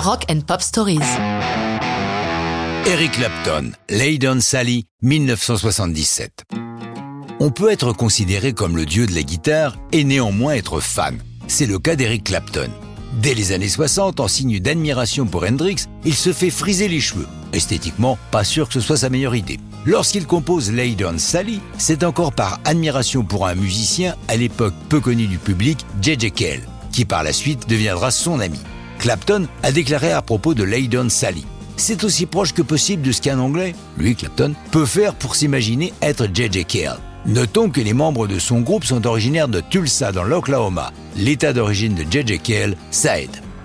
Rock and Pop Stories. Eric Clapton, Lay Sally, 1977. On peut être considéré comme le dieu de la guitare et néanmoins être fan. C'est le cas d'Eric Clapton. Dès les années 60, en signe d'admiration pour Hendrix, il se fait friser les cheveux. Esthétiquement, pas sûr que ce soit sa meilleure idée. Lorsqu'il compose Lay Sally, c'est encore par admiration pour un musicien à l'époque peu connu du public, J.J. Cale, qui par la suite deviendra son ami. Clapton a déclaré à propos de Lay Sally. C'est aussi proche que possible de ce qu'un Anglais, lui Clapton, peut faire pour s'imaginer être J.J. Cale. Notons que les membres de son groupe sont originaires de Tulsa dans l'Oklahoma, l'état d'origine de J.J. Cale, ça.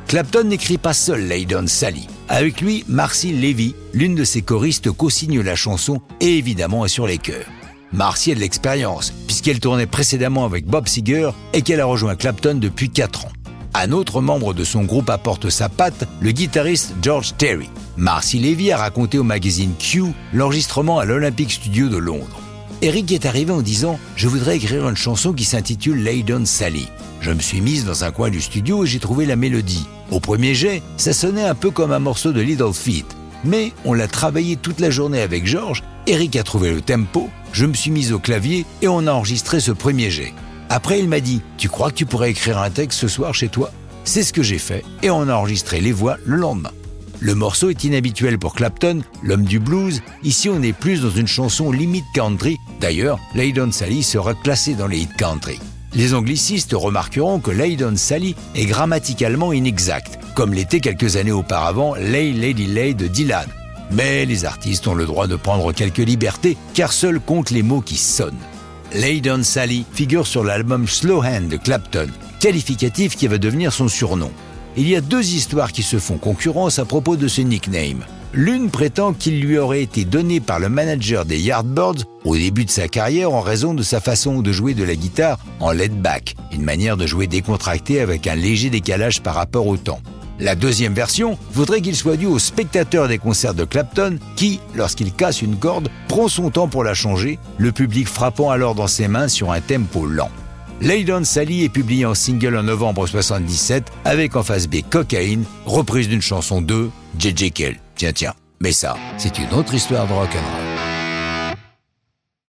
Clapton n'écrit pas seul Lay Sally. Avec lui, Marcy Levy, l'une de ses choristes, co-signe la chanson et évidemment est sur les chœurs. Marcy a de l'expérience, puisqu'elle tournait précédemment avec Bob Seger et qu'elle a rejoint Clapton depuis 4 ans. Un autre membre de son groupe apporte sa patte, le guitariste George Terry. Marcy Levy a raconté au magazine Q l'enregistrement à l'Olympic Studio de Londres. Eric est arrivé en disant Je voudrais écrire une chanson qui s'intitule Lay Sally. Je me suis mise dans un coin du studio et j'ai trouvé la mélodie. Au premier jet, ça sonnait un peu comme un morceau de Little Feet. Mais on l'a travaillé toute la journée avec George, Eric a trouvé le tempo, je me suis mise au clavier et on a enregistré ce premier jet. Après, il m'a dit Tu crois que tu pourrais écrire un texte ce soir chez toi? C'est ce que j'ai fait et on a enregistré les voix le lendemain. Le morceau est inhabituel pour Clapton, l'homme du blues. Ici, on est plus dans une chanson limite country. D'ailleurs, Laydon Sally sera classé dans les hits country. Les anglicistes remarqueront que Laydon Sally est grammaticalement inexact, comme l'était quelques années auparavant Lay Lady Lay de Dylan. Mais les artistes ont le droit de prendre quelques libertés, car seuls comptent les mots qui sonnent. Lay Sally figure sur l'album Slow Hand de Clapton, qualificatif qui va devenir son surnom. Il y a deux histoires qui se font concurrence à propos de ce nickname. L'une prétend qu'il lui aurait été donné par le manager des Yardbirds au début de sa carrière en raison de sa façon de jouer de la guitare en lead back, une manière de jouer décontractée avec un léger décalage par rapport au temps. La deuxième version voudrait qu'il soit dû au spectateur des concerts de Clapton qui, lorsqu'il casse une corde, prend son temps pour la changer, le public frappant alors dans ses mains sur un tempo lent. Laydon Sally est publié en single en novembre 77 avec en face B Cocaine, reprise d'une chanson de J.J. Cale. Tiens, tiens. Mais ça, c'est une autre histoire de rock'n'roll.